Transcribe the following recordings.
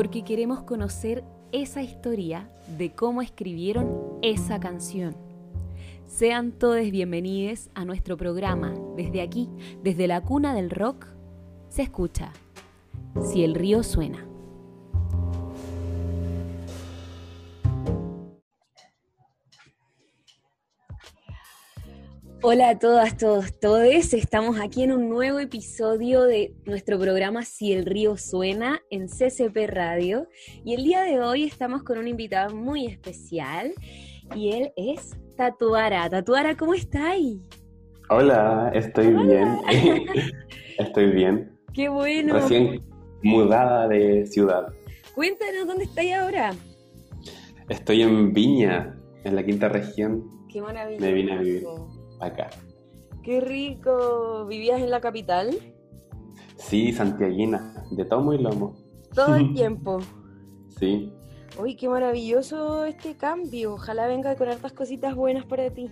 porque queremos conocer esa historia de cómo escribieron esa canción. Sean todos bienvenidos a nuestro programa. Desde aquí, desde la cuna del rock, se escucha Si el río suena. Hola a todas, todos, todes. Estamos aquí en un nuevo episodio de nuestro programa Si el río suena en CCP Radio. Y el día de hoy estamos con un invitado muy especial y él es Tatuara. Tatuara, ¿cómo estáis? Hola, estoy bien. estoy bien. Qué bueno. Recién mudada de ciudad. Cuéntanos dónde estáis ahora. Estoy en Viña, en la quinta región. Qué maravilla. Me vine a vivir acá. Qué rico. ¿Vivías en la capital? Sí, santiaguina, de tomo y lomo. Todo el tiempo. sí. Uy, qué maravilloso este cambio. Ojalá venga con hartas cositas buenas para ti.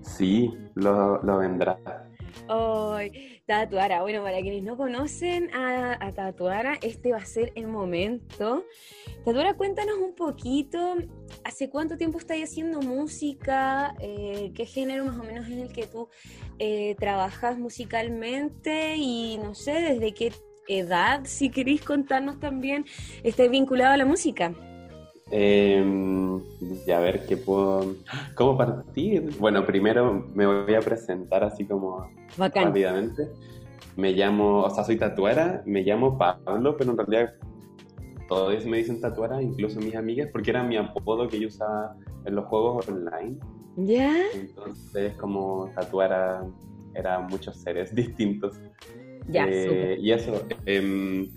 Sí, lo, lo vendrá. Ay, Tatuara. Bueno, para quienes no conocen a, Tatuara, este va a ser el momento. Tatuara, cuéntanos un poquito, ¿hace cuánto tiempo estás haciendo música? Eh, ¿Qué género más o menos es el que tú eh, trabajas musicalmente? Y no sé, ¿desde qué edad, si queréis contarnos también, estás vinculado a la música? Eh, y a ver qué puedo. ¿Cómo partir? Bueno, primero me voy a presentar así como Bacán. rápidamente. Me llamo, o sea, soy tatuera, me llamo Pablo, pero en realidad todos me dicen tatuera, incluso mis amigas, porque era mi apodo que yo usaba en los juegos online. ¿Ya? Entonces, como tatuera, eran muchos seres distintos. Ya, Eh, y eso, em,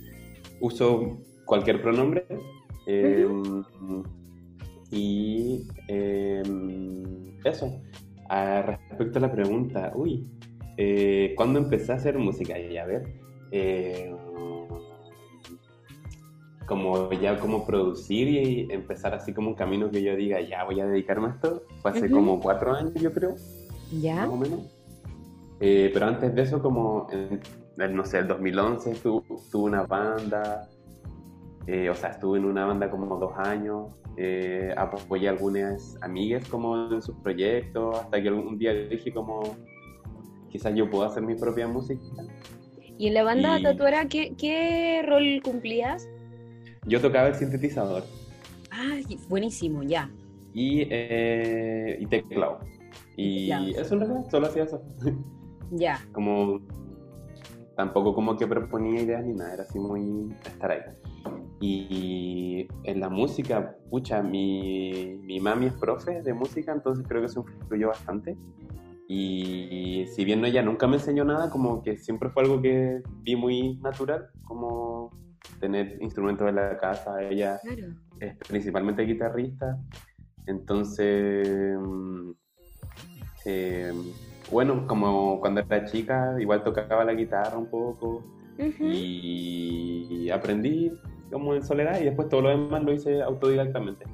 uso cualquier pronombre. Em, Y em, eso, a, respecto a la pregunta, uy, eh, ¿cuándo empecé a hacer música? Y a ver, eh, como ya como producir y empezar así como un camino que yo diga, ya voy a dedicarme a esto, fue hace Ujú. como cuatro años yo creo ¿Ya? más o menos. Eh, pero antes de eso, como en, no sé, el 2011 tu- tuve una banda, eh, o sea, estuve en una banda como dos años, eh, apoyé a algunas amigas como en sus proyectos, hasta que algún día dije como, quizás yo puedo hacer mi propia música. ¿Y en la banda Y- Tatuara qué, qué rol cumplías? Yo tocaba el sintetizador Ah, buenísimo, ya. y, eh, y teclado. Y Teclado. eso en realidad, solo hacía eso. Ya. como tampoco como que proponía ideas ni nada, era así muy estar ahí. Y en la música, pucha, mi, mi mami es profe de música, entonces creo que eso influyó bastante. Y si bien ella nunca me enseñó nada, como que siempre fue algo que vi muy natural, como tener instrumentos en la casa, ella Claro. es principalmente guitarrista, entonces, mm, eh, bueno, como cuando era chica, igual tocaba la guitarra un poco Ujú. y aprendí como en soledad y después todo lo demás lo hice autodidactamente.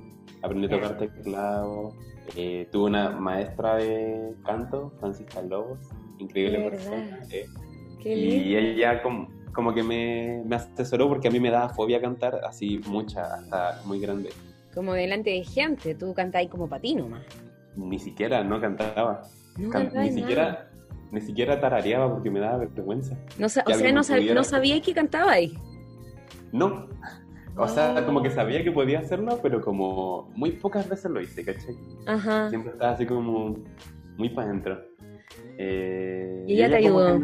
Aprendí a tocar teclado, eh, tuve una maestra de canto, Francisca Lobos, increíble De persona. eh, Qué y ella como, como que me, me asesoró porque a mí me daba fobia cantar así mucha, hasta muy grande. Como delante de gente, tú cantáis como para ti nomás. Ni siquiera, no cantaba. No Can- ni nada. siquiera, ni siquiera tarareaba porque me daba vergüenza. No sa- que o sea, no, sab- no sabíais que cantabais. No. O sea, como que sabía que podía hacerlo, pero como muy pocas veces lo hice, ¿cachai? Ajá. Siempre estaba así como muy para adentro. Eh, Y ella te ayudó.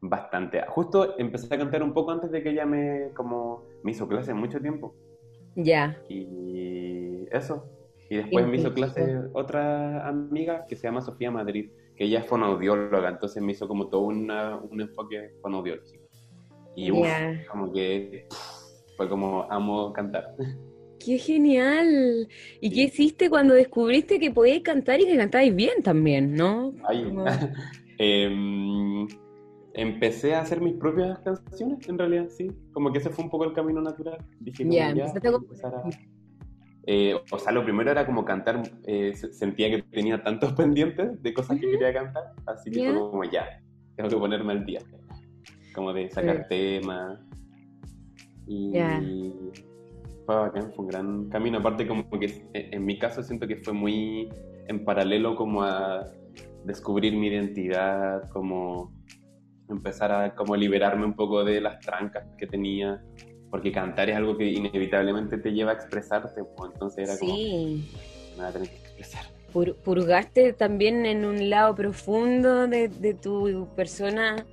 Bastante. Justo empecé a cantar un poco antes de que ella me, como, me hizo clase mucho tiempo. Ya. Y eso. Y después me hizo clase otra amiga que se llama Sofía Madrid, que ella es fonoaudióloga, entonces me hizo como todo una- un enfoque fonoaudiológico. Y Ya. como que pff, fue como amo cantar. ¡Qué genial! ¿Y Sí. qué hiciste cuando descubriste que podíais cantar y que cantabais bien también, no? Ay, Como- em, empecé a hacer mis propias canciones, en realidad, sí. Como que ese fue un poco el camino natural. Dije, como, Ya, a empezar a- Eh, o sea, lo primero era como cantar, eh, se- sentía que tenía tantos pendientes de cosas que quería cantar, así que fue como ya, tengo que ponerme al día, como de sacar temas. Y Ya. fue bacán, fue un gran camino. Aparte, como que eh, en mi caso siento que fue muy en paralelo como a descubrir mi identidad, como empezar a como liberarme un poco de las trancas que tenía, porque cantar es algo que inevitablemente te lleva a expresarte, pues, entonces era como, Sí. me voy a tener que expresar. Pur- purgaste también en un lado profundo de, de tu persona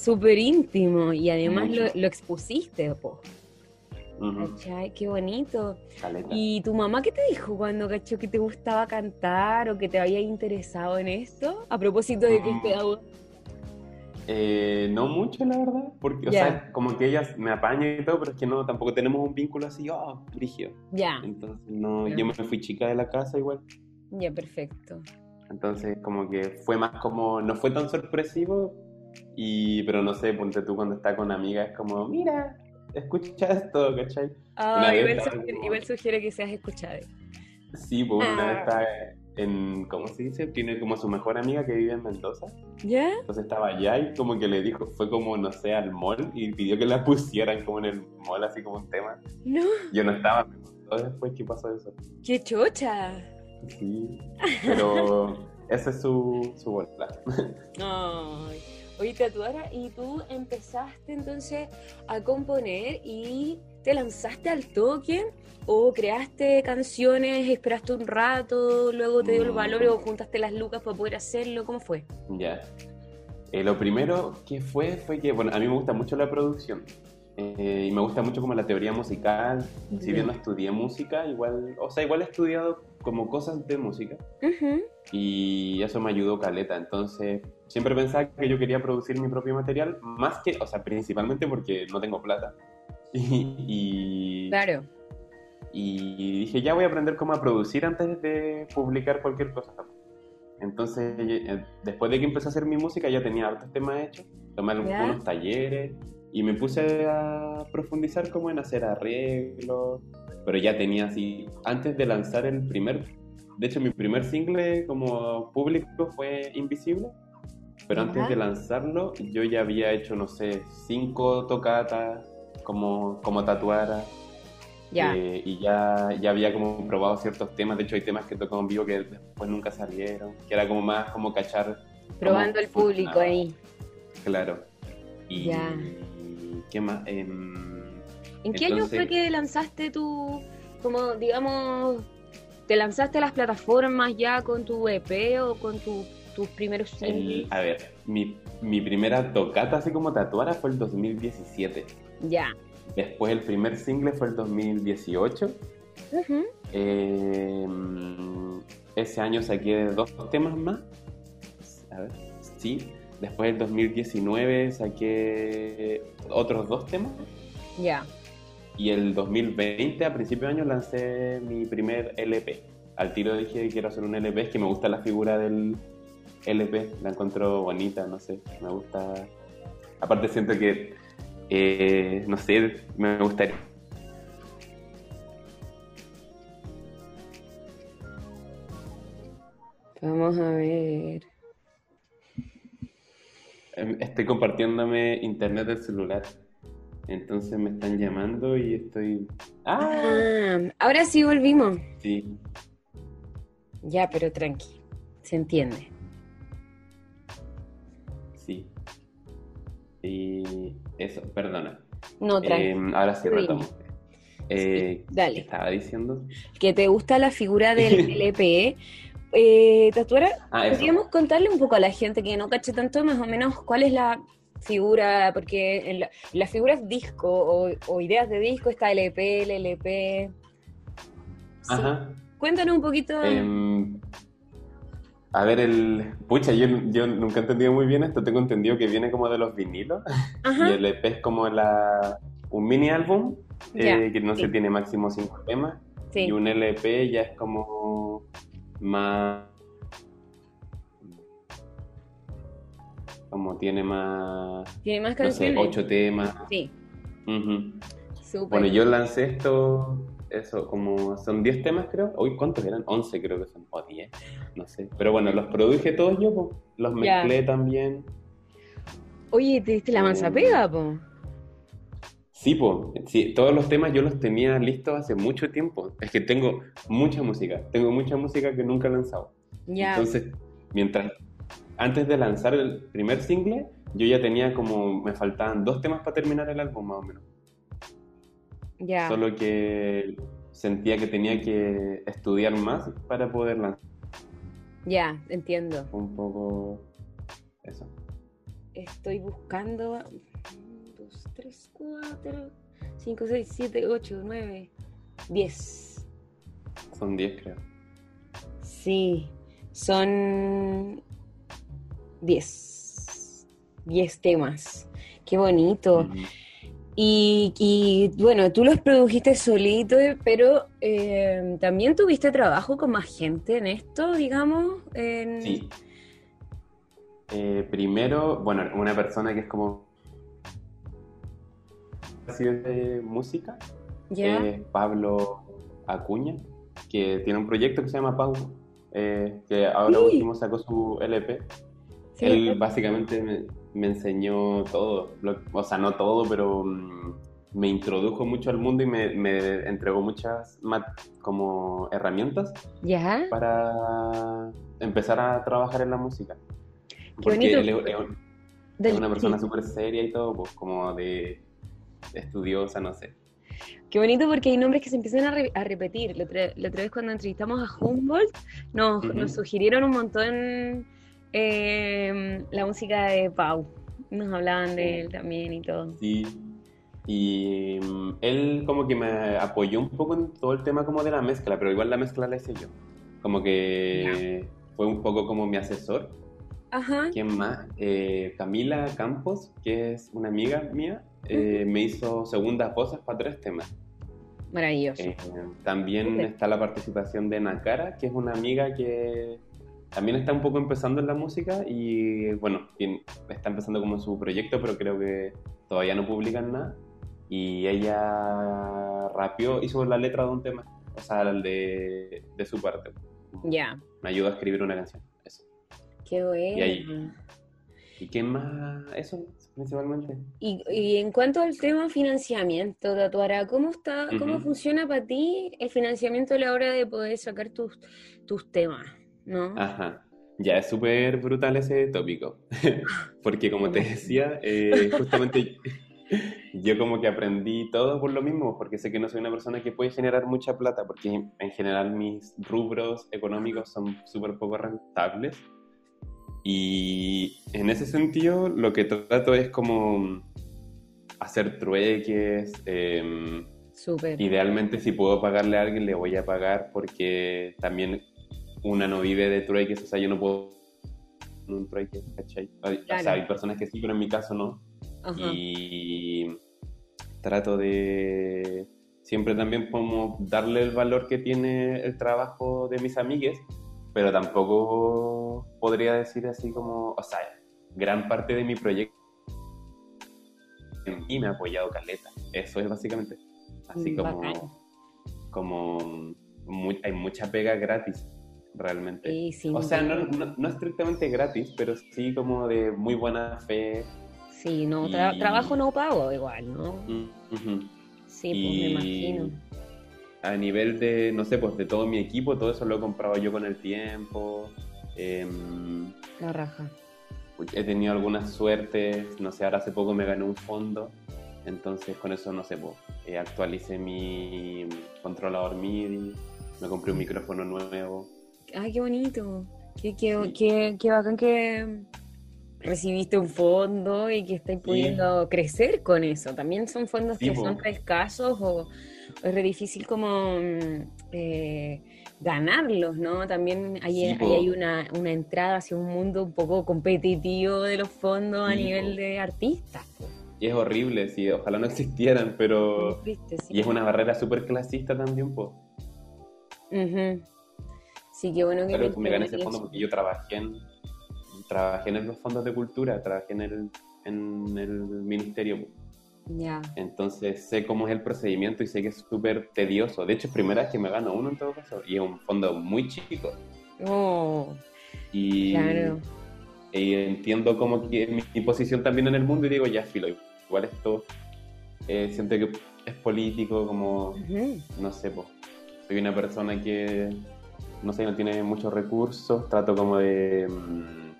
súper íntimo y además lo, lo expusiste, po. ¿Cachai? Qué bonito. caleta. ¿Y tu mamá qué te dijo cuando cachó que te gustaba cantar o que te había interesado en esto? A propósito de que Mm. es pedagoga. Eh, no mucho, la verdad, porque, o sea, como que ella me apaña y todo, pero es que no, tampoco tenemos un vínculo así, oh, rígido. Ya, Entonces, no, yo me fui chica de la casa igual. ya, perfecto. Entonces, como que fue más como, no fue tan sorpresivo, y, pero no sé, ponte tú cuando está con amigas, es como, mira, escucha esto, ¿cachai? Ah, igual, sugiere, como- igual sugiere que seas escuchada. Sí, pues una vez Ah. estaba en, ¿cómo se dice? Tiene como su mejor amiga que vive en Mendoza, ¿Ya? entonces estaba allá y como que le dijo, fue como, no sé, al mall y pidió que la pusieran como en el mall, así como un tema. No, Yo no estaba, me contó después qué pasó eso. qué chocha. Sí, pero esa es su, su bola. Ay. Oye, Tatuara, y tú empezaste entonces a componer y te lanzaste al toque o creaste canciones, esperaste un rato, luego te dio el Mm. valor o juntaste las lucas para poder hacerlo, ¿cómo fue? Ya. Eh, lo primero que fue fue que, bueno, a mí me gusta mucho la producción eh, y me gusta mucho como la teoría musical. Si bien no estudié música, igual, o sea, igual he estudiado como cosas de música y eso me ayudó caleta. Entonces, siempre pensaba que yo quería producir mi propio material, más que, o sea, principalmente porque no tengo plata. Y, y, Claro. y dije, ya voy a aprender cómo a producir antes de publicar cualquier cosa. Entonces, eh, después de que empecé a hacer mi música, ya tenía hartos temas hechos, tomé ¿Ya? algunos talleres y me puse a profundizar como en hacer arreglos, pero ya tenía así, antes de lanzar el primer, de hecho mi primer single como público fue Invisible, pero antes de lanzarlo yo ya había hecho, no sé, cinco tocatas como, como tatuara. Ya. Eh, y ya, ya había como probado ciertos temas, de hecho hay temas que tocó en vivo que después nunca salieron, que era como más como cachar. Probando el público ahí. Claro. Y Ya. ¿qué más? Em, ¿En qué año fue que lanzaste tu, como digamos, te lanzaste a las plataformas ya con tu EP o con tu- tus primeros el- a ver, mi, mi primera tocata así como tatuara fue el 2017. Ya. Después el primer single fue el 2018. Ujú. Em, ese año saqué dos temas más. A ver, sí. Después el 2019 saqué otros dos temas. Ya. Y el 2020, a principio de año, lancé mi primer LP. Al tiro dije quiero hacer un LP, es que me gusta la figura del LP, la encuentro bonita, no sé, me gusta. Aparte siento que, eh, no sé, me gustaría... Vamos a ver. Em, Estoy compartiéndome internet del celular. Entonces me están llamando y estoy... ¡Ah! Ah, ahora sí volvimos. Sí, Ya, pero tranqui. Se entiende. Y eso, perdona. No. Em, ahora sí retomo. Eh, dale. ¿Qué estaba diciendo? que te gusta la figura del LP. Eh, Tatuara, Ah, eso. podríamos contarle un poco a la gente que no cache tanto más o menos cuál es la figura, porque en la- las figuras disco o, o ideas de disco está LP, el LP. Sí. Ajá. Cuéntanos un poquito. Em, a ver, el. Pucha, yo, yo nunca he entendido muy bien esto. Tengo entendido que viene como de los vinilos. Ajá. Y el EP es como la, un mini álbum eh, que no sí. se tiene máximo cinco temas. sí. Y un LP ya es como más. Como tiene más. Tiene más No sé, canciones. ocho temas. Sí, Ujú. súper. Bueno, yo lancé esto, eso, como son 10 temas creo. Uy, ¿cuántos eran? 11 creo que son, o 10, no sé. Pero bueno, los produje todos yo, po. los mezclé también. Oye, ¿te diste la mansa pega, po? Sí, po, sí, todos los temas yo los tenía listos hace mucho tiempo. Es que tengo mucha música, tengo mucha música que nunca he lanzado. Ya. Entonces, mientras, antes de lanzar el primer single, yo ya tenía como, me faltaban dos temas para terminar el álbum más o menos. Solo que sentía que tenía que estudiar más para poder lanzar Ya, entiendo. un poco eso. Estoy buscando. 2, 3, 4, 5, 6, 7, 8, 9, 10. Son 10 creo. Sí, son 10. 10 temas. Qué bonito. Ujú. Y, y, bueno, tú los produjiste solito, pero eh, también tuviste trabajo con más gente en esto, digamos. En... Sí. Eh, primero, bueno, una persona que es como de música es Pablo Acuña, que tiene un proyecto que se llama Pau, eh, que ahora Sí. último sacó su LP. Sí, Él básicamente me, enseñó todo, lo- o sea, no todo, pero mm, me introdujo mucho al mundo y me, me entregó muchas como herramientas ¿Ya? para empezar a trabajar en la música. Qué Porque bonito. él es, Del- una persona súper seria y todo, pues como de estudiosa, no sé. Qué bonito porque hay nombres que se empiezan a, re- a repetir. La otra, la otra vez cuando entrevistamos a Humboldt nos, Ujú. nos sugirieron un montón eh, la música de Pau. Nos hablaban de él también y todo. Sí. Y mm, él como que me apoyó un poco en todo el tema como de la mezcla, pero igual la mezcla la hice yo. Como que fue un poco como mi asesor. Ajá. ¿Quién más? Eh, Camila Campos, que es una amiga mía, eh, me hizo segundas voces para tres temas. Maravilloso. Eh, también Súper. está la participación de Nakara, que es una amiga que también está un poco empezando en la música y bueno, está empezando como su proyecto, pero creo que todavía no publican nada. Y ella rapeó, hizo la letra de un tema, o sea, de, de su parte. Ya. Me ayudó a escribir una canción. Eso. Qué bueno. Y ahí- ¿Y qué más? Eso, principalmente. Y, y en cuanto al tema financiamiento, Tatuara, ¿cómo está, cómo Ujú. funciona para ti el financiamiento a la hora de poder sacar tus, tus temas? ¿No? Ajá. Ya es súper brutal ese tópico. Porque como te decía, eh, justamente yo como que aprendí todo por lo mismo, porque sé que no soy una persona que puede generar mucha plata, porque en general mis rubros económicos son súper poco rentables. Y en ese sentido lo que trato es como hacer trueques, em, Súper. Idealmente, si puedo pagarle a alguien, le voy a pagar porque también una no vive de trueques, o sea, yo no puedo un trueque, ¿cachai? O Claro. sea, hay personas que sí, pero en mi caso no. Ajá. Y trato de siempre también como darle el valor que tiene el trabajo de mis amigues, pero tampoco podría decir así como, o sea, gran parte de mi proyecto y me ha apoyado Caleta. Eso es básicamente. Así Mm, como, bacán. como mu- hay mucha pega gratis, realmente. O sea, no, no, no estrictamente gratis, pero sí como de muy buena fe. Sí, no, tra- y- trabajo no pago igual, ¿no? Sí, pues me imagino. A nivel de, no sé, pues de todo mi equipo, todo eso lo he comprado yo con el tiempo. Em, La raja. he tenido algunas suertes, no sé, ahora hace poco me gané un fondo, entonces con eso, no sé, pues, eh, actualicé mi controlador MIDI, me compré un micrófono nuevo. Ay, qué bonito. Qué, qué, qué, qué bacán que recibiste un fondo y que estáis pudiendo crecer con eso. También son fondos Sí, que po. son re escasos o, o es re difícil como mm, eh, ganarlos, ¿no? También hay, Sí, hay una, una entrada hacia un mundo un poco competitivo de los fondos a nivel po. de artistas. Y es horrible, sí, ojalá no existieran, pero... Y es una barrera súper clasista también, pues. Ujú. Sí, qué bueno que me gané ese fondo eso. porque yo trabajé en, trabajé en los fondos de cultura, trabajé en el, en el ministerio. Ya. Entonces sé cómo es el procedimiento y sé que es súper tedioso. De hecho, es primera vez que me gano uno en todo caso. Y es un fondo muy chico. Oh, Y, claro. y entiendo como que mi, mi posición también en el mundo y digo, ya filo, igual esto eh, siento que es político, como, no sé, pues, soy una persona que, no sé, no tiene muchos recursos, trato como de... Mm,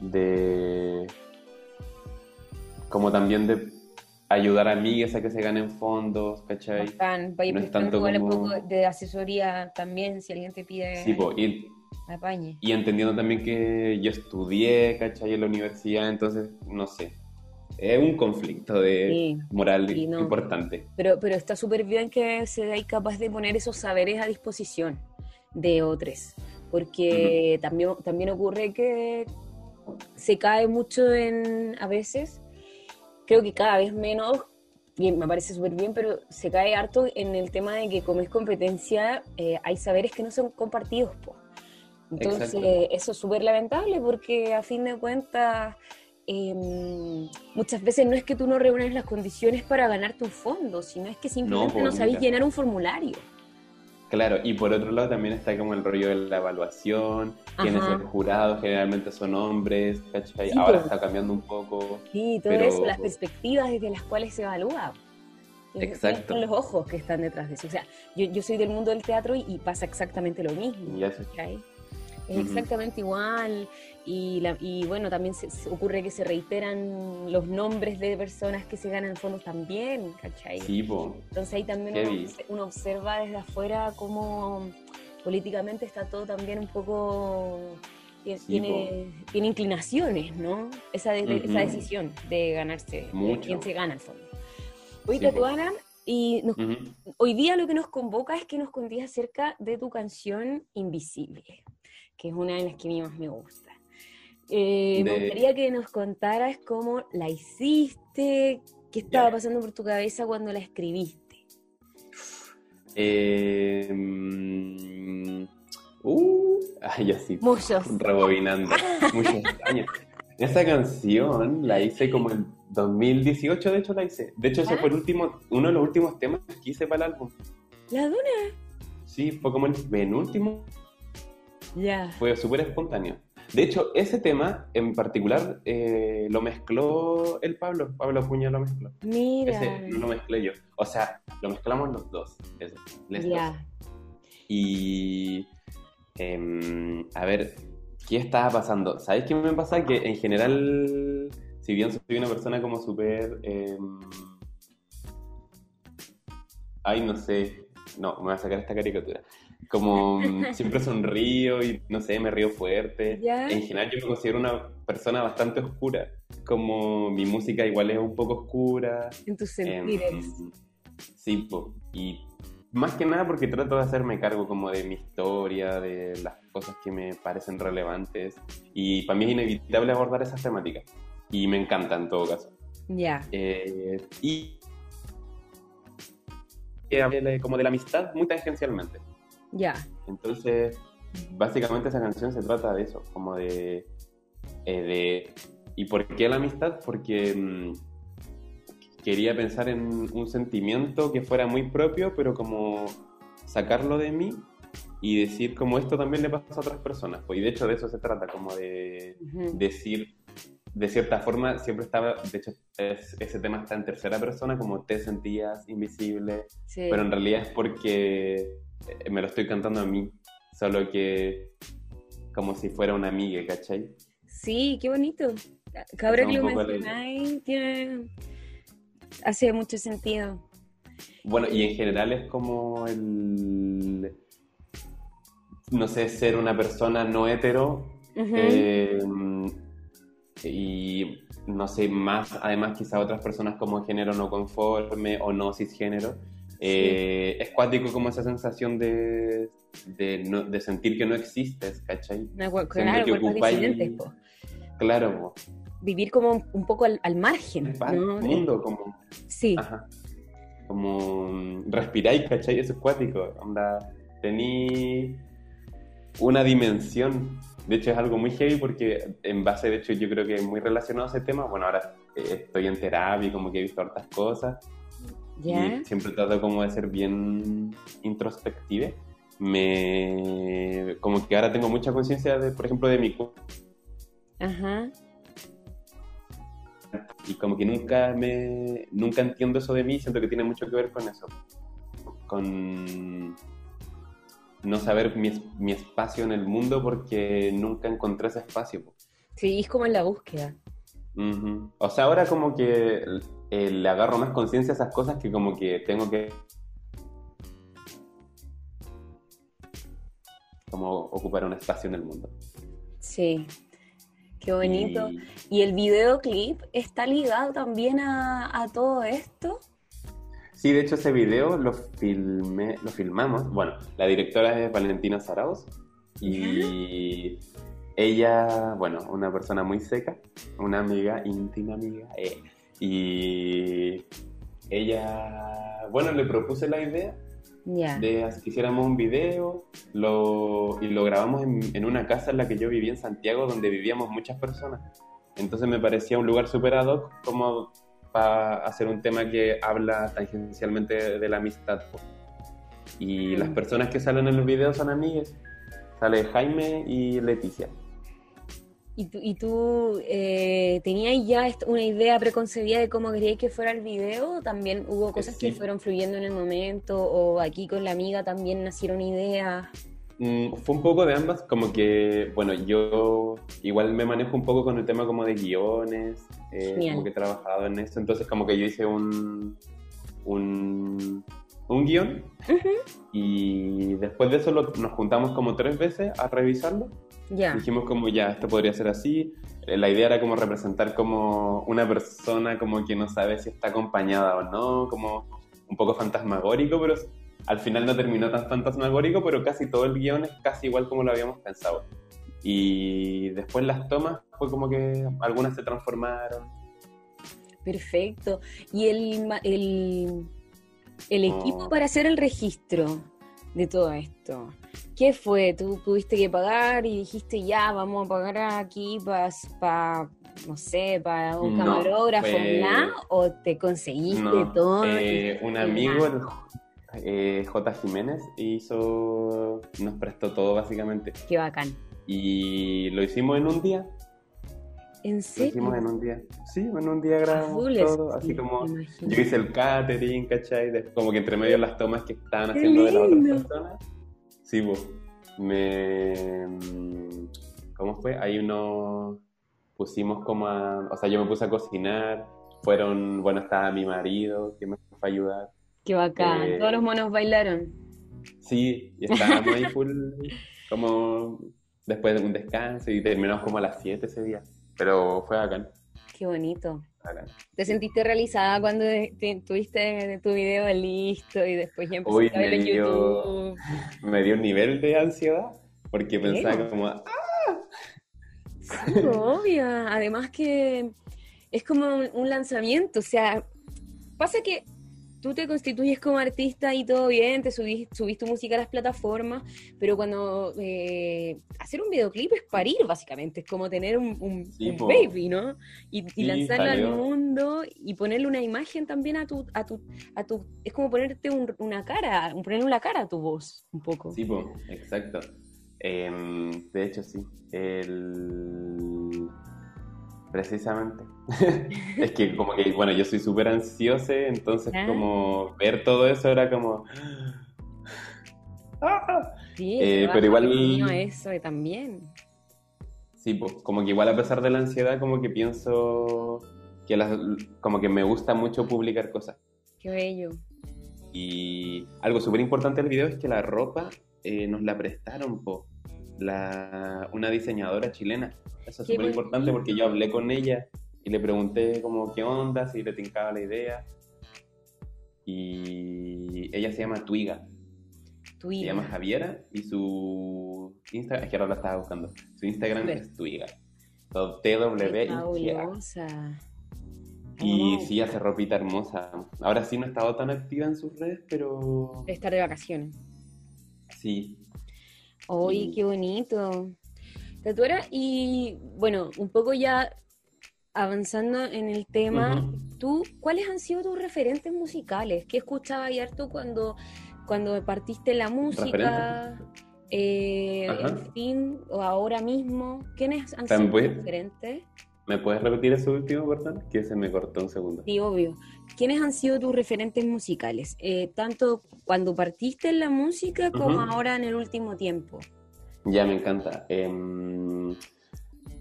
de como también de ayudar a amigas a que se ganen fondos, ¿cachai? Bacán. no es tanto como... un poco de asesoría también, si alguien te pide... Sí, pues, y, apañe. y entendiendo también que yo estudié, ¿cachai? En la universidad, entonces, no sé. Es un conflicto de moral importante. Pero, pero está súper bien que seáis capaz de poner esos saberes a disposición de otros. Porque también, también ocurre que se cae mucho en, a veces, creo que cada vez menos, y me parece súper bien, pero se cae harto en el tema de que como es competencia, eh, hay saberes que no son compartidos. Entonces, eso es súper lamentable porque a fin de cuentas, em, muchas veces no es que tú no reúnes las condiciones para ganar tu fondo, sino es que simplemente no, no sabes llenar un formulario. Claro, y por otro lado también está como el rollo de la evaluación, quienes son jurados generalmente son hombres, ¿cachai? Ahora está cambiando un poco. Sí, todo eso, las perspectivas desde las cuales se evalúa. Exacto. Son los ojos que están detrás de eso. O sea, yo, yo soy del mundo del teatro y, pasa exactamente lo mismo. Y eso. Es exactamente igual. Y, la, y bueno, también se, ocurre que se reiteran los nombres de personas que se ganan fondos también, ¿cachai? Sí, Entonces ahí también uno, observa desde afuera cómo políticamente está todo también un poco... Tiene, tiene, inclinaciones, ¿no? Esa, esa decisión de ganarse, Mucho. quién se gana el fondo. Oye, Tatuana, y hoy día lo que nos convoca es que nos contes acerca de tu canción Invisible que es una de las que a mí más me gusta. Eh, Me gustaría que nos contaras cómo la hiciste, qué estaba pasando por tu cabeza cuando la escribiste. Eh, uh, ay, así. Muchos. Rebobinando. muchos años. Esa canción la hice como en 2018, de hecho la hice. De hecho, ese fue el último, uno de los últimos temas que hice para el álbum. ¿La Duna? Sí, fue como el penúltimo fue súper espontáneo. De hecho, ese tema en particular eh, lo mezcló el Pablo. Pablo Puña lo mezcló. Mira. Ese no lo mezclé yo. O sea, lo mezclamos los dos. Ya. Y. Em, a ver, ¿qué estaba pasando? ¿Sabéis qué me pasa? Que en general, si bien soy una persona como súper. Em, ay, no sé. No, me voy a sacar esta caricatura como mm, siempre sonrío y no sé, me río fuerte. En general yo me considero una persona bastante oscura, como mi música igual es un poco oscura. En tus sentires. sí, y más que nada porque trato de hacerme cargo como de mi historia, de las cosas que me parecen relevantes y para mí es inevitable abordar esas temáticas y me encanta en todo caso. Ya. Eh, y como de la amistad muy tangencialmente. Ya. Entonces, básicamente esa canción se trata de eso, como de... Eh, de ¿Y por qué la amistad? Porque mm, quería pensar en un sentimiento que fuera muy propio, pero como sacarlo de mí y decir como esto también le pasa a otras personas. Pues, y de hecho de eso se trata, como de decir, de cierta forma, siempre estaba, de hecho ese tema está en tercera persona, como te sentías invisible, pero en realidad es porque me lo estoy cantando a mí, solo que como si fuera una amiga, ¿cachai? Sí, qué bonito. Cabra que lo mencionáis tiene... hace mucho sentido. Bueno, y en general es como el, no sé, ser una persona no hetero em, y no sé, más, además quizá otras personas como género no conforme o no cisgénero eh, es cuático como esa sensación de, de, sentir que no existes, ¿cachai? claro, Claro. Vivir como un poco al, margen. ¿no? mundo, como... Sí. Como mm, respiráis, ¿cachai? Eso es cuático. Onda, tení una dimensión. De hecho, es algo muy heavy porque en base, de hecho, yo creo que es muy relacionado a ese tema. Bueno, ahora eh, estoy en terapia y como que he visto hartas cosas y siempre trato como de ser bien introspective. Me, como que ahora tengo mucha conciencia, de, por ejemplo, de mi Ajá. y como que nunca me nunca entiendo eso de mí, siento que tiene mucho que ver con eso, con no saber mi, mi espacio en el mundo porque nunca encontré ese espacio. Sí, es como en la búsqueda. O sea, ahora como que eh, le agarro más conciencia a esas cosas que como que tengo que como ocupar un espacio en el mundo. Sí, qué bonito. ¿Y, el videoclip está ligado también a, todo esto? Sí, de hecho ese video lo filmé, lo filmamos. Bueno, la directora es Valentina Zarauz y ella, bueno, una persona muy seca, una amiga, íntima amiga, eh, y ella, bueno, le propuse la idea de que hiciéramos un video lo, y lo grabamos en, una casa en la que yo vivía en Santiago, donde vivíamos muchas personas. Entonces me parecía un lugar super ad hoc como para hacer un tema que habla tangencialmente de la amistad. Y las mm. personas que salen en el video son amigas. Sale Jaime y Leticia. ¿Y tú, y tú eh, tenías ya una idea preconcebida de cómo querías que fuera el video? ¿También hubo cosas que fueron fluyendo en el momento? ¿O aquí con la amiga también nacieron ideas? Mm, fue un poco de ambas, como que, bueno, yo igual me manejo un poco con el tema como de guiones, eh, como que he trabajado en eso, entonces como que yo hice un, un, un guion y después de eso nos juntamos como tres veces a revisarlo Dijimos como ya, esto podría ser así. La idea era como representar como una persona como que no sabe si está acompañada o no, como un poco fantasmagórico, pero al final no terminó tan fantasmagórico, pero casi todo el guion es casi igual como lo habíamos pensado. Y después las tomas fue como que algunas se transformaron. Perfecto. ¿Y el, el, el equipo para hacer el registro de todo esto? ¿Qué fue? ¿Tú tuviste que pagar y dijiste ya, vamos a pagar aquí para, no sé, para un camarógrafo, ¿O te conseguiste todo? Eh, un amigo, eh, J. Jiménez, hizo, nos prestó todo básicamente. Qué bacán. Y lo hicimos en un día. ¿En serio? Lo hicimos en un día. Sí, en un día grabamos todo. Así como yo hice el catering, ¿cachai? como que entre medio las tomas que estaban haciendo de las otras personas Sí, me... ¿Cómo fue? Ahí uno pusimos como a... O sea, yo me puse a cocinar, fueron... Bueno, estaba mi marido que me fue a ayudar. Qué bacán, eh, todos los monos bailaron. Sí, y estábamos ahí full, como después de un descanso y terminamos como a las 7 ese día. Pero fue bacán. Qué bonito. ¿Te sentiste realizada cuando tuviste tu video listo y después ya empezaste a ver en YouTube? Me dio un nivel de ansiedad porque pensaba como, ¡ah! Sí, obvio. Además que es como un lanzamiento, o sea, pasa que tú te constituyes como artista y todo bien, te subís, subís tu música a las plataformas, pero cuando eh, hacer un videoclip es parir, básicamente, es como tener un, baby, ¿no? Y, lanzarlo al mundo y ponerle una imagen también a tu, a tu, a tu es como ponerte una cara, ponerle una cara a tu voz, un poco. Sí, exacto. Em, de hecho, sí. El Precisamente. es que como que, bueno, yo soy súper ansioso, entonces ah. como ver todo eso era como... Sí, eh, pero igual... Eso también. Sí, pues, como que igual a pesar de la ansiedad, como que pienso que como que me gusta mucho publicar cosas. Qué bello. Y algo súper importante del video es que la ropa eh, nos la prestaron, po, la, una diseñadora chilena. Eso es súper importante porque yo hablé con ella y le pregunté como qué onda, si le tincaba la idea. Y ella se llama Twiga. Twiga. Se llama Javiera y su Instagram, es que ahora la estaba buscando. Su Instagram es Twiga. t w i Y sí, hace ropita hermosa. Ahora sí no he estado tan activa en sus redes, pero... estar de vacaciones. Sí. ¡Uy, qué bonito! Tatuera, y bueno, un poco ya avanzando en el tema, ¿tú cuáles han sido tus referentes musicales? ¿Qué escuchabas harto cuando, cuando partiste la música? Eh, en fin, o ahora mismo, ¿quiénes han sido tus referentes? ¿Me puedes repetir ese último, perdón? Que se me cortó un segundo. Sí, obvio. ¿Quiénes han sido tus referentes musicales? Eh, tanto cuando partiste en la música como ahora en el último tiempo. Ya, me encanta. Em,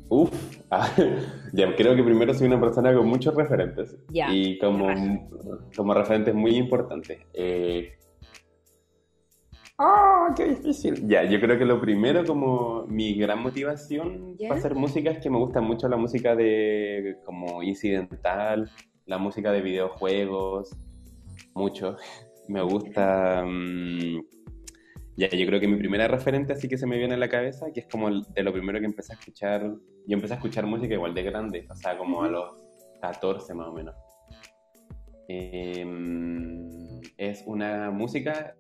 uf, ah, ya, creo que primero soy una persona con muchos referentes. Ya, Y como, como referentes muy importantes. Eh, ¡Ah, qué difícil! Ya, yo creo que lo primero, como mi gran motivación ¿Ya? para hacer música es que me gusta mucho la música de como incidental, la música de videojuegos, mucho. Me gusta. mm, ya, yo creo que mi primera referente así que se me viene a la cabeza, que es como de lo primero que empecé a escuchar. Yo empecé a escuchar música igual de grande, o sea, como a los 14 más o menos. Em, es una música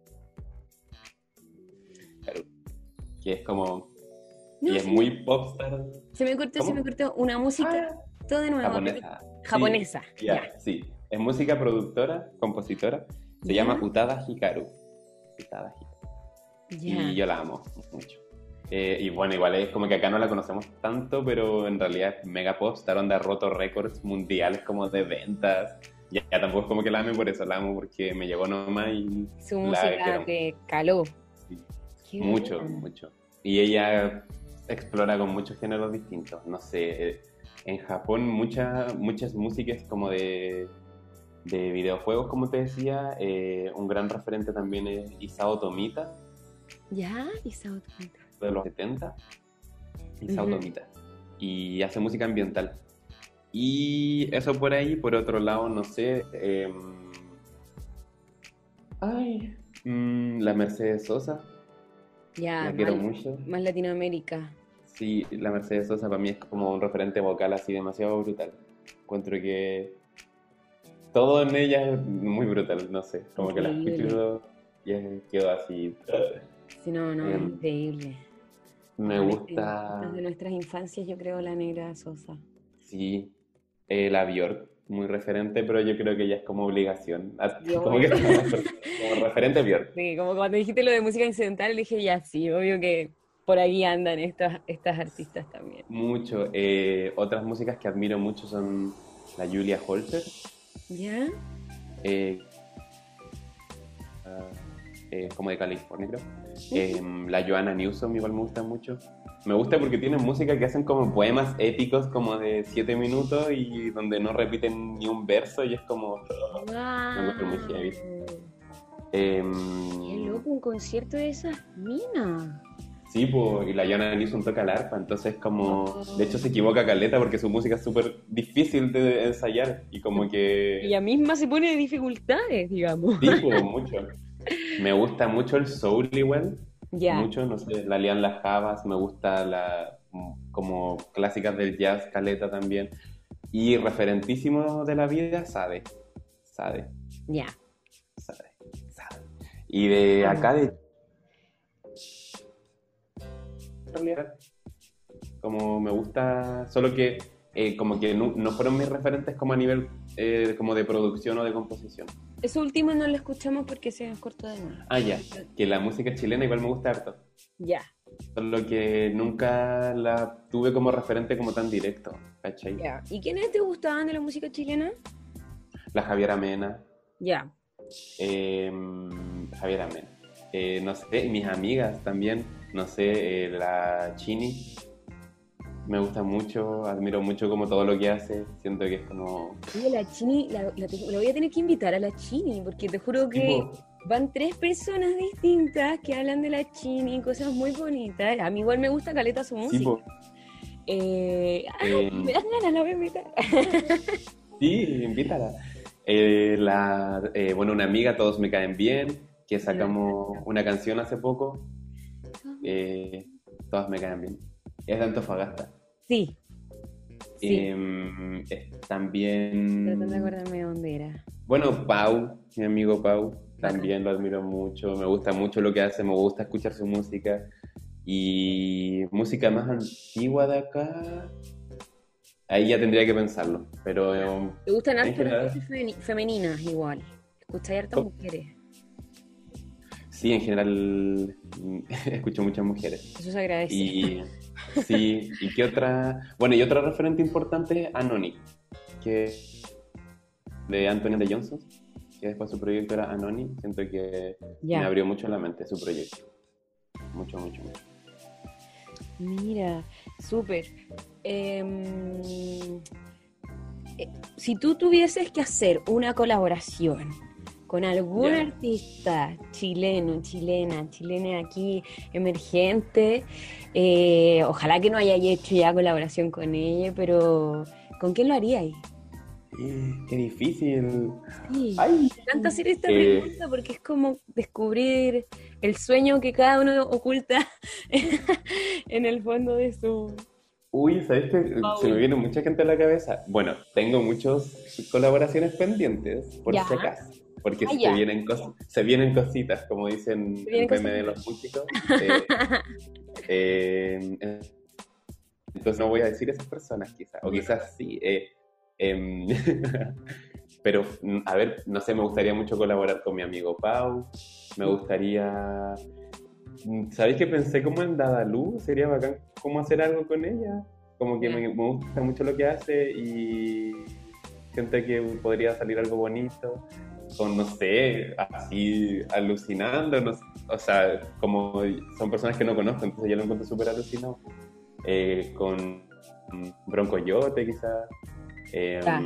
que es como No, y es muy popstar Se me cortó, se ¿Cómo? me cortó. Una música, todo de nuevo. japonesa. Japonesa, Sí, ya, ya. sí. Es música productora, compositora. Se Ya. llama Utada Hikaru. Utada Hikaru. Y yo la amo mucho. Eh, y bueno, igual es como que acá no la conocemos tanto, pero en realidad es mega popstar, onda roto récords mundiales como de ventas. Ya, ya tampoco es como que la ame por eso, la amo porque me llegó nomás y Su la música quiero te caló. Sí. Mucho, buena. mucho. Y ella explora con muchos géneros distintos. No sé, eh, en Japón muchas muchas músicas como de, de videojuegos, como te decía. eh, un gran referente también es Isao Tomita, Ya, Isao Tomita. de los 70. Isao. Tomita. Y hace música ambiental. Y eso por ahí, por otro lado, no sé. em, ay, mm, la Mercedes Sosa, Ya, la quiero más, mucho. más Latinoamérica. Sí, la Mercedes Sosa para mí es como un referente vocal así demasiado brutal. Encuentro que todo en ella es muy brutal, no sé, como que la escucho y es- quedo así. Sí, no, no, Em, increíble. Me gusta, Desde nuestras infancias, yo creo, la negra Sosa. sí, eh, la Björk, muy referente, pero yo creo que ya es como obligación. Ah, Yo- Como, que, como referente Björk. Sí, como cuando dijiste lo de música incidental, dije, ya sí, obvio que por ahí andan estas, estas artistas también. Mucho. Eh, otras músicas que admiro mucho son la Julia Holter. ¿Ya? eh, ah, eh, como de California, creo. Eh, la Joanna Newsom igual me gusta mucho. Me gusta porque tienen música que hacen como poemas épicos, como de 7 minutos y donde no repiten ni un verso y es como. encuentro muy heavy. em, Qué loco, un concierto de esas minas. sí, po, y la Joanna Newsom toca el arpa, entonces como. De hecho se equivoca caleta porque su música es súper difícil de ensayar y como que. Ella misma se pone de dificultades, digamos. Sí, po, mucho. Me gusta mucho el soul igual. Ya. mucho, no sé, la Lian Las Javas, me gusta la como clásicas del jazz, Caleta también. Y referentísimo de la vida, Sade. Sade, Ya. Sade, Sade. Y de acá de como me gusta, solo que eh, como que no, no fueron mis referentes como a nivel eh, como de producción o de composición. Eso último no lo escuchamos porque se nos cortó de nuevo. Ah, ya, que la música chilena igual me gusta harto. Ya. Solo que nunca la tuve como referente como tan directo, ¿cachai? Ya. ¿Y quiénes te gustaban de la música chilena? La Javiera Mena, Ya. eh, Javiera Mena. Eh, no sé, mis amigas también, no sé, eh, la Chini. Me gusta mucho, admiro mucho como todo lo que hace, siento que es como... Oye, la Chini, la, la te- la voy a tener que invitar a la Chini, porque te juro que van tres personas distintas que hablan de la Chini, cosas muy bonitas. A mí igual me gusta caleta su música. tipo, Eh, ah, eh, me dan ganas, la voy a invitar. sí, invítala. Eh, la, eh, bueno, una amiga, todos me caen bien, que sacamos una canción hace poco, eh, todas me caen bien. Es de Antofagasta. Sí. Sí. Em, también. Tratando de acordarme de dónde era. Bueno, Pau, mi amigo Pau, también lo admiro mucho. Me gusta mucho lo que hace, me gusta escuchar su música. Y música más antigua de acá. Ahí ya tendría que pensarlo. Pero em, ¿Te gustan harto las femeninas igual? ¿Escucháis hartas ¿Cómo? mujeres? sí, en general escucho muchas mujeres. Eso se agradece. Y sí, y qué otra. Bueno, y otra referente importante es Anony, que de Anthony de Johnson, que después su proyecto era Anony. Siento que me abrió mucho la mente su proyecto. Mucho, mucho, mucho. Mira, súper. Em, eh, si tú tuvieses que hacer una colaboración con algún artista chileno, chilena, chilena aquí emergente, eh, ojalá que no hayáis hecho ya colaboración con ella, pero ¿con quién lo haríais? Eh, Qué difícil. Sí. Ay, Me encanta hacer esta Eh. pregunta porque es como descubrir el sueño que cada uno oculta en el fondo de su... Uy, ¿sabes qué? Paul. Se me viene mucha gente a la cabeza. Bueno, tengo muchas colaboraciones pendientes, por Ya. si acaso. Porque Ah, se, vienen se vienen cositas, como dicen el meme de los músicos. Eh, eh, entonces no voy a decir esas personas, quizás. O quizás sí. eh, em, pero, a ver, no sé, me gustaría mucho colaborar con mi amigo Pau. Me gustaría... ¿Sabéis que pensé como en Dadalú? Sería bacán como hacer algo con ella. Como que me, me gusta mucho lo que hace y siento que podría salir algo bonito. Con, no sé, así alucinando. no o sea, como son personas que no conozco, entonces yo lo encuentro súper alucinado. Eh, con mm, Bronco Yote, quizás. Eh, Ya.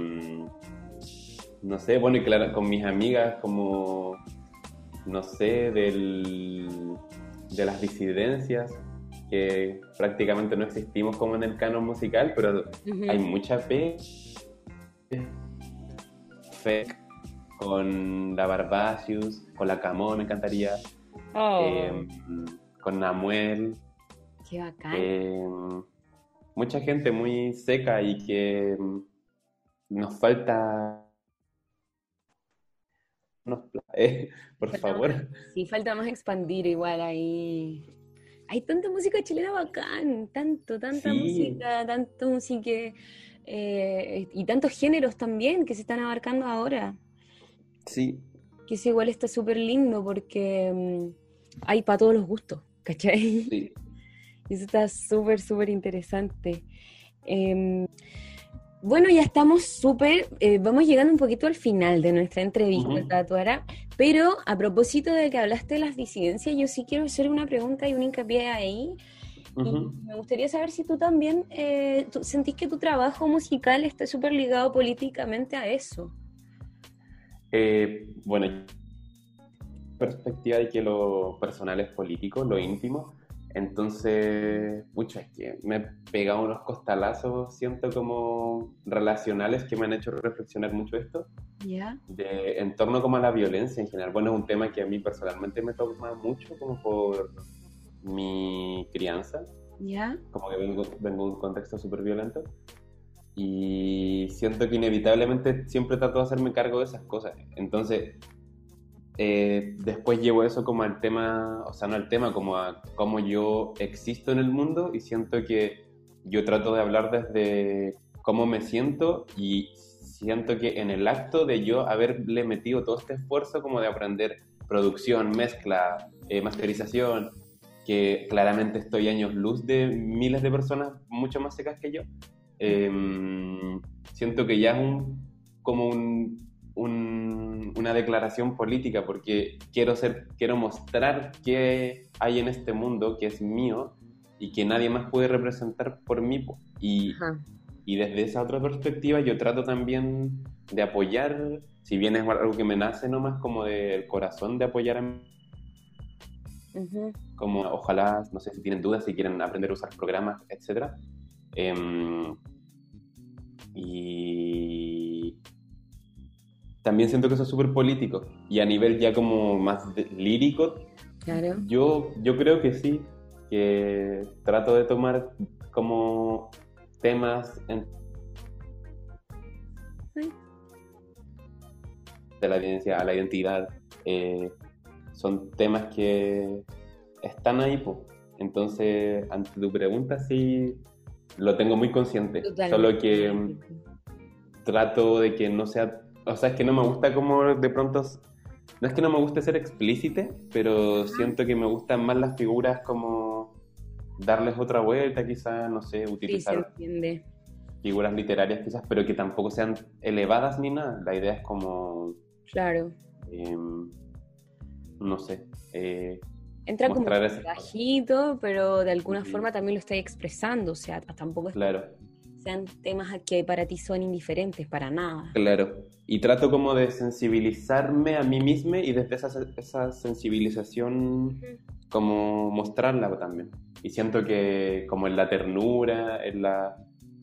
no sé, bueno, y claro, con mis amigas, como, no sé, del, de las disidencias, que prácticamente no existimos como en el canon musical, pero hay mucha fe. Fe con la Barbasius, con la Camón, me encantaría. Oh, eh, con Namuel. qué bacán. eh, mucha gente muy seca y que mm, nos falta. Nos eh, por Falta favor. Sí, falta más expandir igual ahí. Hay tanta música chilena bacán, tanto, tanta Sí. música, tanto música eh, y tantos géneros también que se están abarcando ahora. Sí, Que eso igual está súper lindo porque mm, hay para todos los gustos, ¿cachai? sí. Y Eso está súper, súper interesante. Em, bueno, ya estamos súper, eh, vamos llegando un poquito al final de nuestra entrevista. Tatuara, pero a propósito de que hablaste de las disidencias, yo sí quiero hacer una pregunta y un hincapié ahí. Y me gustaría saber si tú también eh, tú sentís que tu trabajo musical está súper ligado políticamente a eso. Eh, bueno, perspectiva de que lo personal es político, lo íntimo. Entonces, mucho es que me he pegado unos costalazos, siento como relacionales que me han hecho reflexionar mucho esto, ¿Ya? de, en torno como a la violencia en general. Bueno, es un tema que a mí personalmente me toma mucho como por mi crianza, ¿Ya? como que vengo, vengo de un contexto súper violento. Y siento que inevitablemente siempre trato de hacerme cargo de esas cosas. Entonces, eh, después llevo eso como al tema, o sea, no al tema, como a cómo yo existo en el mundo y siento que yo trato de hablar desde cómo me siento y siento que en el acto de yo haberle metido todo este esfuerzo como de aprender producción, mezcla, eh, masterización, que claramente estoy años luz de miles de personas mucho más secas que yo, eh, siento que ya es un, como un, un- una declaración política porque quiero, ser, quiero mostrar qué hay en este mundo que es mío y que nadie más puede representar por mí. Y, Ajá. y desde esa otra perspectiva yo trato también de apoyar, si bien es algo que me nace nomás como del corazón de apoyar a mí como ojalá, no sé si tienen dudas, si quieren aprender a usar programas, etc. y también siento que eso es súper político. Y a nivel ya como más de- lírico, Claro. yo, yo creo que sí, que trato de tomar como temas en- Sí. de la evidencia a la identidad. eh, son temas que están ahí, po. Entonces, ante tu pregunta, sí lo tengo muy consciente. Solo que mm, trato de que no sea. O sea, es que no me gusta como de pronto no es que no me guste ser explícite, pero siento que me gustan más las figuras como darles otra vuelta, quizás, no sé, utilizar figuras literarias quizás, pero que tampoco sean elevadas ni nada. La idea es como... Claro. Em, no sé. Eh, Entra como bajito, pero de alguna forma también lo estoy expresando, o sea, tampoco es claro. sean temas que para ti son indiferentes, para nada. Claro, y trato como de sensibilizarme a mí misma y desde esa, esa sensibilización como mostrarla también. Y siento que como en la ternura, en la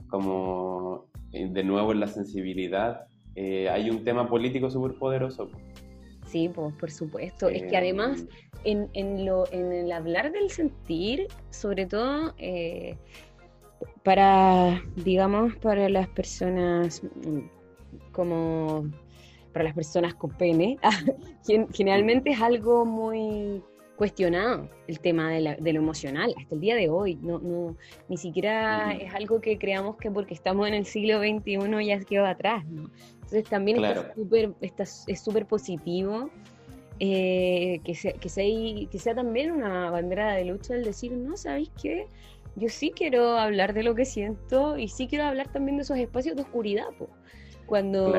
como eh, de nuevo en la sensibilidad, eh, hay un tema político súper poderoso. Sí, pues por supuesto. es que además en, en, lo, en el hablar del sentir, sobre todo eh, para, digamos, para las personas mm, como para las personas con pene, generalmente es algo muy cuestionado el tema de, lo emocional hasta el día de hoy. No, no, ni siquiera es algo que creamos que porque estamos en el siglo XXI ya quedó atrás. ¿no? Entonces también es súper positivo eh, que, sea, que, sea, que sea también una bandera de lucha el decir, no, ¿sabéis qué? Yo sí quiero hablar de lo que siento y sí quiero hablar también de esos espacios de oscuridad. Cuando,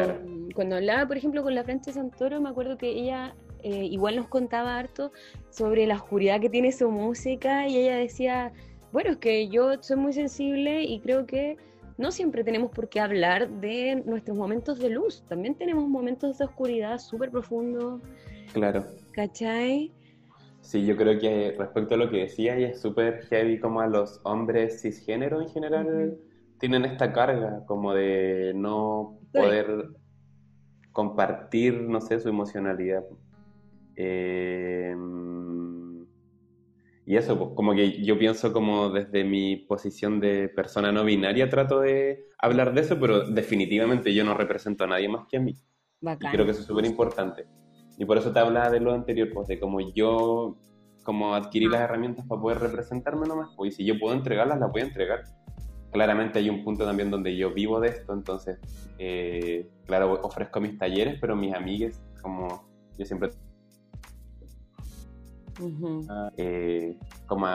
cuando hablaba, por ejemplo, con la Francia Santoro, me acuerdo que ella eh, igual nos contaba harto sobre la oscuridad que tiene su música y ella decía, bueno, es que yo soy muy sensible y creo que no siempre tenemos por qué hablar de nuestros momentos de luz, también tenemos momentos de oscuridad súper profundos. Claro. ¿Cachai? Sí, yo creo que respecto a lo que decía, y es súper heavy como a los hombres cisgénero en general tienen esta carga como de no poder compartir, no sé, su emocionalidad. Eh, y eso, pues, como que yo pienso como desde mi posición de persona no binaria trato de hablar de eso, pero definitivamente yo no represento a nadie más que a mí. Y creo que eso es súper importante. Y por eso te hablaba de lo anterior, pues de como yo, como adquirí las herramientas para poder representarme nomás, pues y si yo puedo entregarlas, las voy a entregar. Claramente hay un punto también donde yo vivo de esto, entonces, eh, claro, ofrezco mis talleres, pero mis amigas, como yo siempre eh, como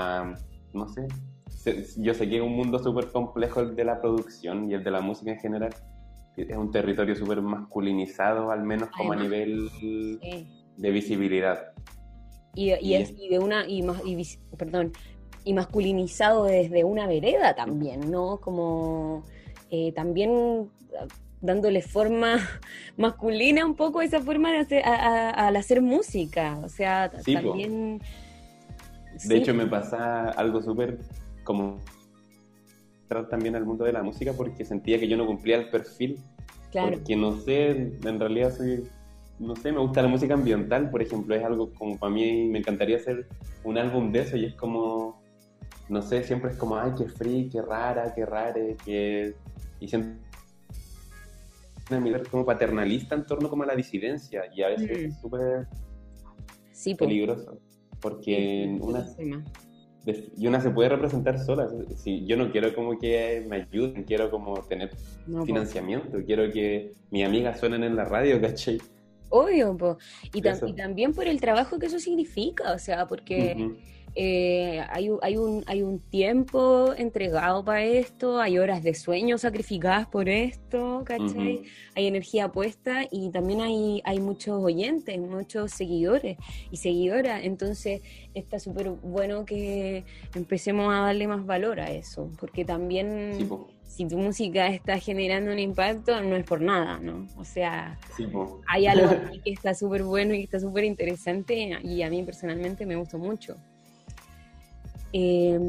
no sé, yo sé que es un mundo súper complejo el de la producción y el de la música en general. Es un territorio súper masculinizado, al menos como a nivel de visibilidad. Y, es, de una, y, perdón, y masculinizado desde una vereda también, ¿no? Como eh, también dándole forma masculina un poco esa forma de hacer, al hacer música. O sea, también... De hecho, me pasa algo súper como también al mundo de la música porque sentía que yo no cumplía el perfil. Claro. Porque no sé, en realidad soy, no sé, me gusta la música ambiental, por ejemplo, es algo como para mí, me encantaría hacer un álbum de eso y es como, no sé, siempre es como, ay, qué free, qué rara, qué rare, que... Y siempre una mirada como paternalista en torno como a la disidencia y a veces es súper peligroso porque una y una se puede representar sola si yo no quiero como que me ayuden quiero como tener financiamiento quiero que mis amigas suenen en la radio ¿cachai? obvio y, también por el trabajo que eso significa o sea porque eh, hay, hay, un, hay un tiempo entregado para esto, hay horas de sueño sacrificadas por esto, ¿cachai? Hay energía puesta y también hay, hay muchos oyentes, muchos seguidores y seguidoras, entonces está súper bueno que empecemos a darle más valor a eso, porque también... si tu música está generando un impacto, no es por nada, ¿no? O sea, hay algo que está súper bueno y que está súper interesante y a mí personalmente me gustó mucho. Eh,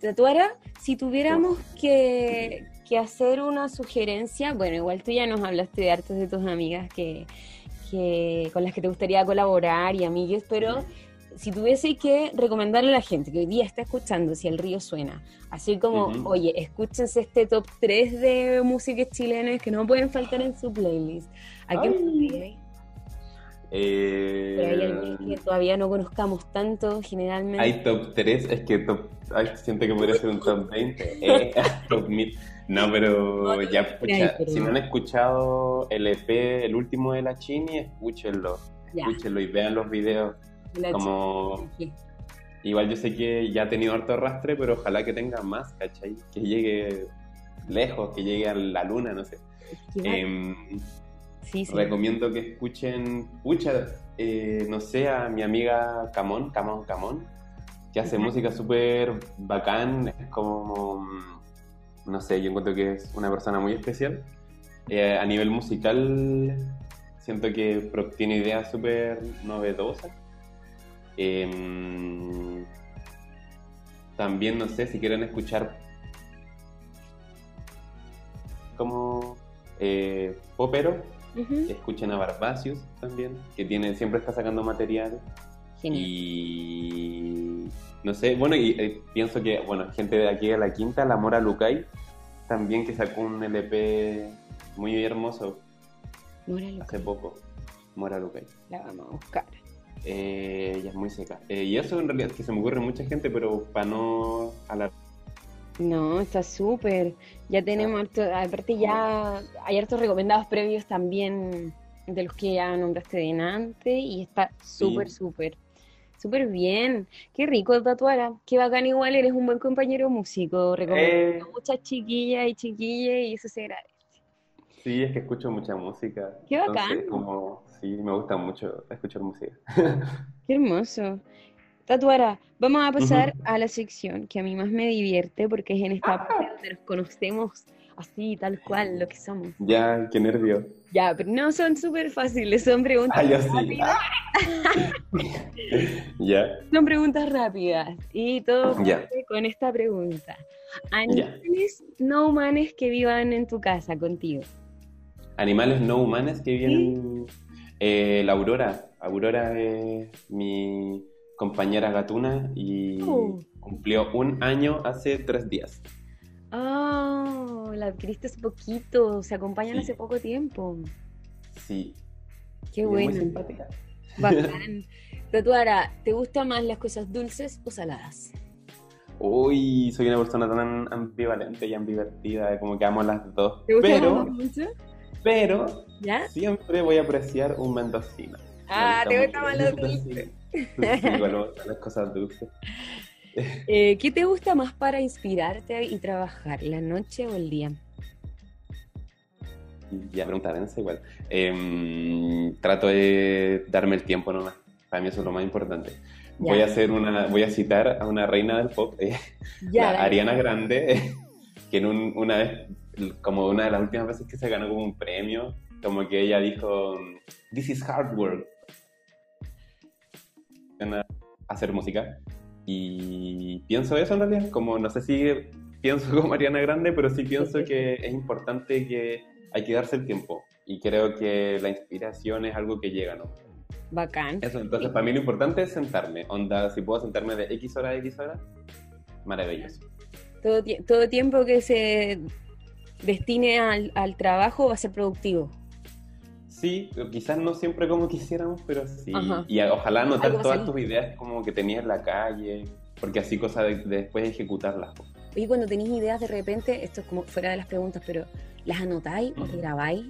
Tatuara, si tuviéramos que, hacer una sugerencia, bueno, igual tú ya nos hablaste de hartas de tus amigas que, con las que te gustaría colaborar y amigues, pero si tuviese que recomendarle a la gente que hoy día está escuchando Si el río suena, así como, oye, escúchense este top 3 de músicas chilenas que no pueden faltar en su playlist, ¿a qué eh, Pero hay alguien que todavía no conozcamos tanto, generalmente. Hay top 3, es que top. Ay, siento que podría ser un top 20. Eh, top 1000. No, pero ya, si no han escuchado el EP, el último de la Chini, escúchenlo. escúchenlo y vean los videos. como... Igual yo sé que ya ha tenido harto arrastre, pero ojalá que tenga más, ¿cachai? Que llegue lejos, que llegue a la luna, no sé. Sí, sí. Recomiendo que escuchen, pucha, eh, no sé, a mi amiga Camón, Camón, Camón, que hace música súper bacán, es como, no sé, yo encuentro que es una persona muy especial. Eh, a nivel musical, siento que tiene ideas súper novedosas. Em, también, no sé, si quieren escuchar como eh, popero, escuchen a Barbacius también, que tiene, siempre está sacando material. Y no sé, bueno, y eh, pienso que, bueno, gente de aquí a la quinta, la Mora Lucay, también que sacó un LP muy hermoso. Mora Hace poco. Mora Lucay. La vamos a buscar. Eh, ella es muy seca. Eh, y eso en realidad es que se me ocurre mucha gente, pero para no hablar. No, está súper. Ya tenemos, aparte ya hay hartos recomendados previos también de los que ya nombraste de antes y está súper, súper, súper bien. Qué rico tatuara. Qué bacán igual, eres un buen compañero músico. Recomiendo eh. muchas chiquillas y chiquillas y eso se agradece. Sí, es que escucho mucha música. Qué bacán. como, sí, me gusta mucho escuchar música. Qué hermoso. Tatuara, vamos a pasar a la sección que a mí más me divierte porque es en esta ah. parte donde nos conocemos así, tal cual, lo que somos. Ya, qué nervio. Ya, pero no son súper fáciles, son preguntas ah, rápidas. ya. Son preguntas rápidas y todo con esta pregunta. ¿Animales no humanos que vivan en tu casa contigo? Animales no humanos que viven... Eh, la Aurora. Aurora es mi compañera gatuna y oh. cumplió un año hace tres días. Oh, la adquiriste hace poquito, se acompañan hace poco tiempo. Sí. Qué bueno. Muy simpática. Bacán. Tatuara, ¿te gustan más las cosas dulces o saladas? Uy, soy una persona tan ambivalente y ambivertida, como que amo las dos. ¿Te gustan pero, mucho? Pero ¿Ya? siempre voy a apreciar un mendocino. Ah, te gusta más los dulces. igual las cosas dulces. Eh, ¿Qué te gusta más para inspirarte y trabajar, la noche o el día? Ya, pregunta densa igual. Em, trato de darme el tiempo nomás. Para mí eso es lo más importante. Voy a hacer una, voy a citar a una reina del pop, eh, Ariana Grande, que en una vez, como una de las últimas veces que se ganó como un premio, como que ella dijo, This is hard work. Hacer música. Y pienso eso en realidad, como no sé si pienso como Mariana Grande, pero sí pienso que es importante que hay que darse el tiempo. Y creo que la inspiración es algo que llega, ¿no? Bacán. Eso, entonces para mí lo importante es sentarme. Onda, si puedo sentarme de X hora a X hora, maravilloso. Todo, todo tiempo que se destine al, al trabajo va a ser productivo. Sí, quizás no siempre como quisiéramos, pero sí. Y ojalá anotar todas tus ideas como que tenías en la calle, porque así cosa de, después ejecutarlas. Oye, cuando tenéis ideas de repente, esto es como fuera de las preguntas, pero ¿las anotáis o te grabáis?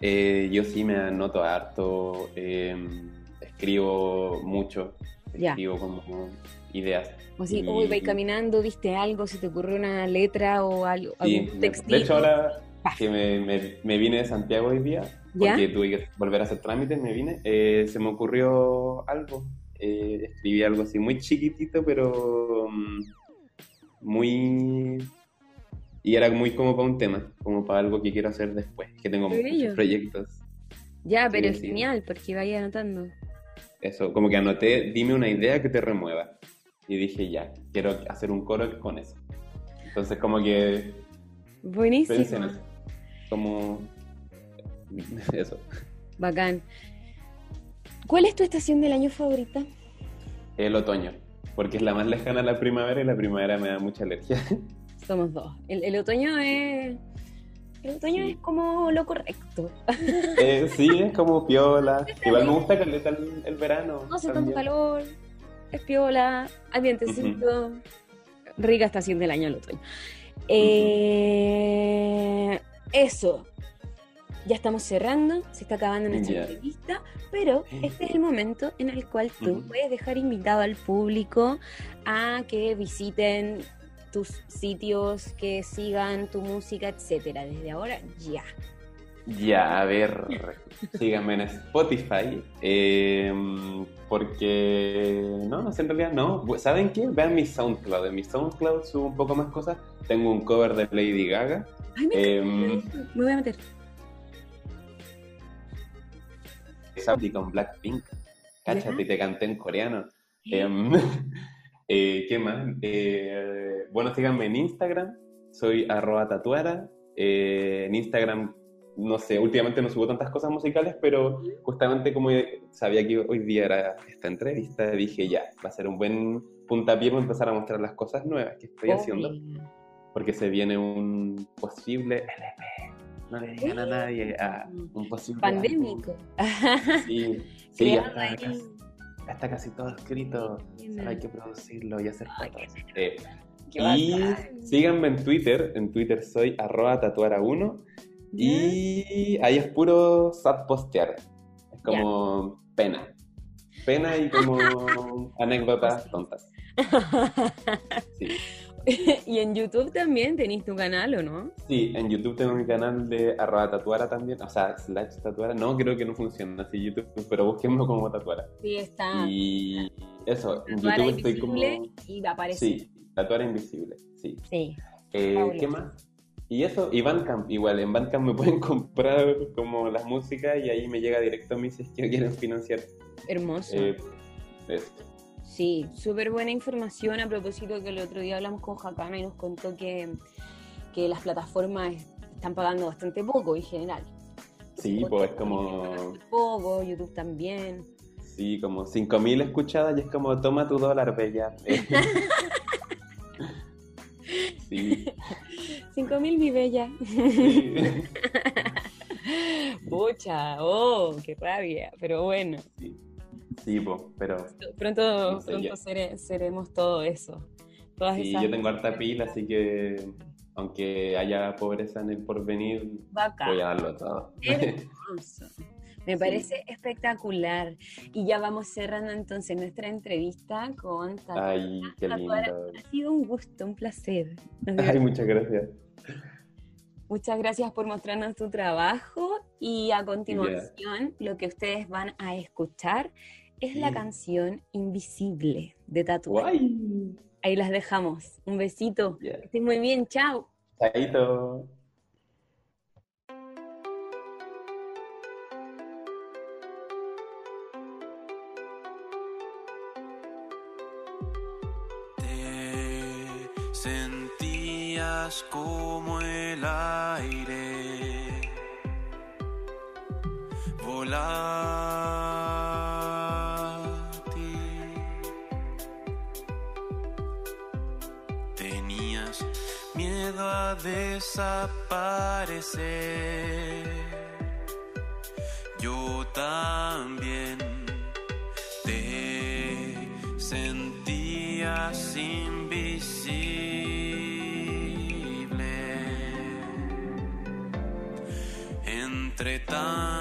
Eh, yo sí me anoto harto, em, escribo mucho, escribo como ideas. O si hoy vais caminando, viste algo, se te ocurrió una letra o algo, algún textil. De hecho, ahora que me, me, vine de Santiago hoy día, porque tuve que volver a hacer trámites, me vine, eh, se me ocurrió algo. Eh, escribí algo así muy chiquitito, pero mm, muy... Y era muy como para un tema, como para algo que quiero hacer después, que tengo muchos proyectos. Ya, pero es genial, porque vaya anotando. Eso, como que anoté, dime una idea que te remueva. Y dije, ya, quiero hacer un coro con eso. Entonces, como que. Buenísimo. Como eso. Bacán. ¿Cuál es tu estación del año favorita? El otoño, porque es la más lejana a la primavera y la primavera me da mucha alergia. Somos dos. El, otoño es... El otoño es como lo correcto. Eh, sí, es como piola. Igual me gusta caleta el, el verano. No hace tanto calor, es piola, ambientecito. Rica estación del año el otoño. Eh, eso. ya estamos cerrando, se está acabando nuestra entrevista, pero este es el momento en el cual tú puedes dejar invitado al público a que visiten tus sitios, que sigan tu música, etcétera. Desde ahora ya. Ya, a ver, síganme en Spotify, eh, porque, no, no sé, en realidad no. ¿Saben qué? Vean mi SoundCloud. En mi SoundCloud subo un poco más cosas. Tengo un cover de Lady Gaga. Ay, me Em. Me voy a meter. y con Blackpink. Cáchate, te canté en coreano. Em, eh, ¿Qué más? Eh, bueno, síganme en Instagram. Soy arroba tatuara. Eh, en Instagram, no sé, últimamente no subo tantas cosas musicales, pero justamente como sabía que hoy día era esta entrevista, dije ya, va a ser un buen puntapié para empezar a mostrar las cosas nuevas que estoy haciendo. Porque se viene un posible LP. No le digan a nadie, a un posible álbum. Pandémico. Sí, sí, ya está, casi, ya está casi todo escrito. Solo hay que producirlo y hacer fotos. Eh, Qué y bacán. síganme en Twitter. En Twitter soy arroba tatuara1. Y ahí es puro sad postear. Es como pena. Pena y como anécdotas tontas. Sí. y en YouTube también tenéis tu canal, ¿o no? Sí, en YouTube tengo mi canal de arroba tatuara también. O sea, slash tatuara. No, creo que no funciona así YouTube, pero busquenlo como tatuara. Sí, está. Y eso, en YouTube estoy invisible como... y aparece. Sí, tatuara invisible, sí. Sí. Eh. ¿Qué más? Y eso, y Bandcamp, igual, en Bandcamp me pueden comprar como las músicas y ahí me llega directo a mí si es que quieren financiar. Hermoso. Eh, eso. Sí, súper buena información a propósito que el otro día hablamos con Jacana y nos contó que, que las plataformas están pagando bastante poco en general. Sí, pues es como, Poco, YouTube también. sí, como 5.000 escuchadas y es como, toma tu dólar, bella. Sí, 5000 mi bella. sí. Pucha, oh, qué rabia. Pero bueno, Sí, sí po, pero pronto, No sé, pronto seremos todo eso. Todas sí, esas yo tengo harta pila, así que aunque haya pobreza en el porvenir, voy a darlo todo. Hermoso. Me Sí. parece espectacular. Y ya vamos cerrando entonces nuestra entrevista con Tata. Ay, qué lindo. Ha sido un gusto, un placer. Ay, muchas gracias. Muchas gracias por mostrarnos tu trabajo y a continuación lo que ustedes van a escuchar es la Sí. canción Invisible de. Guay. Ahí las dejamos. Un besito. Que estén muy bien. Chao. Chaito. Te sentías como el aire Tenías miedo a desaparecer. Yo también te sentías invisible entre tanto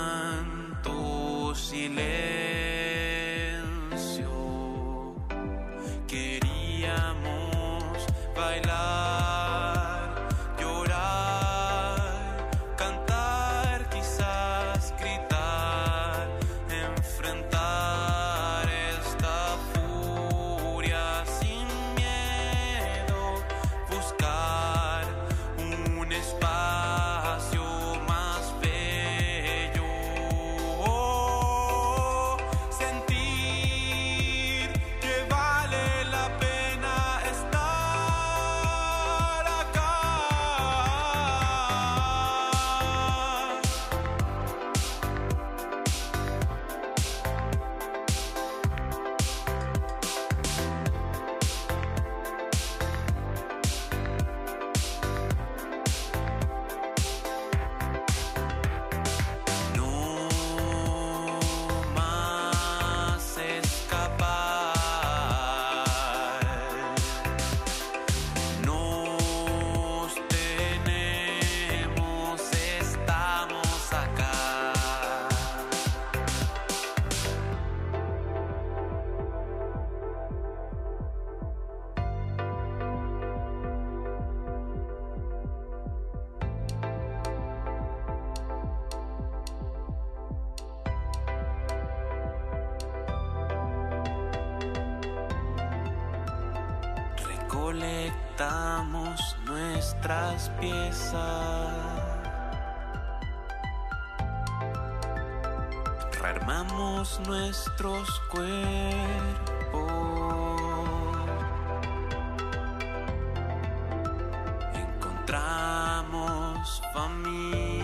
encontramos familia.